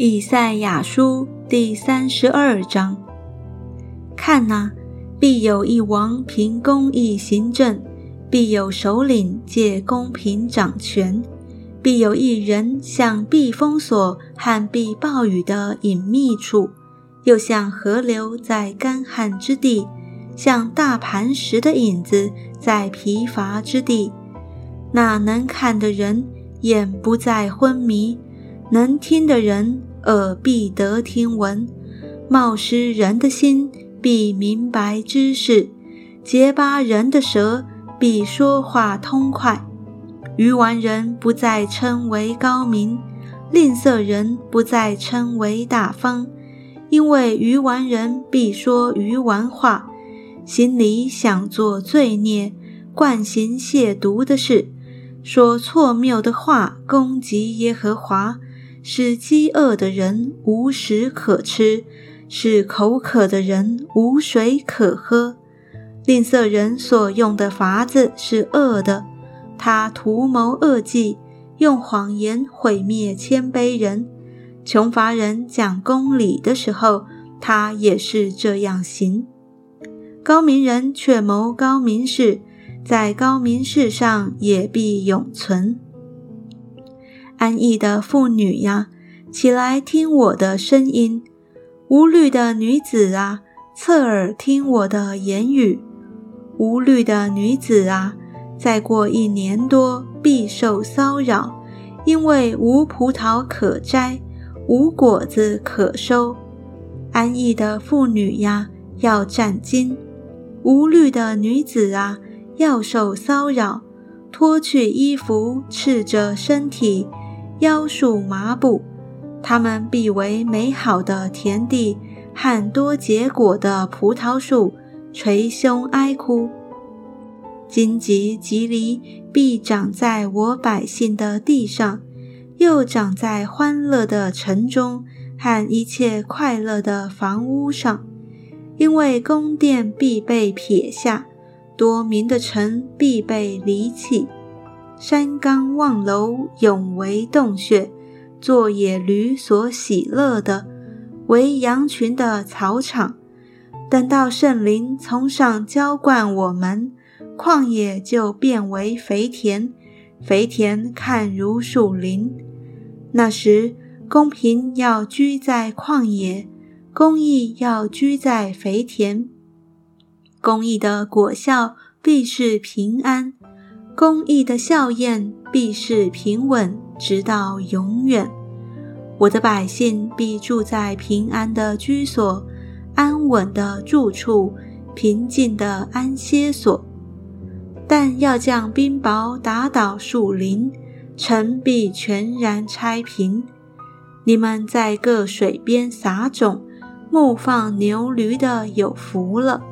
以赛亚书第三十二章：看呐，必有一王凭公义行政，必有首领借公平掌权，必有一人像避风所和避暴雨的隐秘处，又像河流在干旱之地，像大磐石的影子在疲乏之地。那能看的人眼不再昏迷，能听的人。耳必得听闻，冒失人的心必明白知识，结巴人的舌必说话通快。愚顽人不再称为高明，吝啬人不再称为大方，因为愚顽人必说愚顽话，心里想做罪孽，惯行亵渎的事，说错谬的话，攻击耶和华。使饥饿的人无食可吃，使口渴的人无水可喝。吝啬人所用的法子是恶的，他图谋恶计，用谎言毁灭谦卑人。穷乏人讲公理的时候，他也是这样行。高明人却谋高明事，在高明世上也必永存。安逸的妇女呀，起来听我的声音；无虑的女子啊，侧耳听我的言语。无虑的女子啊，再过一年多必受骚扰，因为无葡萄可摘，无果子可收。安逸的妇女呀，要战惊；无虑的女子啊，要受骚扰，脱去衣服，赤着身体。腰束麻布，他们必为美好的田地和多结果的葡萄树捶胸哀哭。荆棘棘藜必长在我百姓的地上，又长在欢乐的城中和一切快乐的房屋上，因为宫殿必被撇下，多民的城必被离弃。山冈望楼，永为洞穴，做野驴所喜乐的，为羊群的草场。等到圣灵从上浇灌我们，旷野就变为肥田，肥田看如树林。那时，公平要居在旷野，公义要居在肥田。公义的果效必是平安。公义的笑靥必是平稳，直到永远。我的百姓必住在平安的居所，安稳的住处，平静的安歇所。但要将冰雹打倒树林，城必全然拆平。你们在各水边撒种，牧放牛驴的有福了。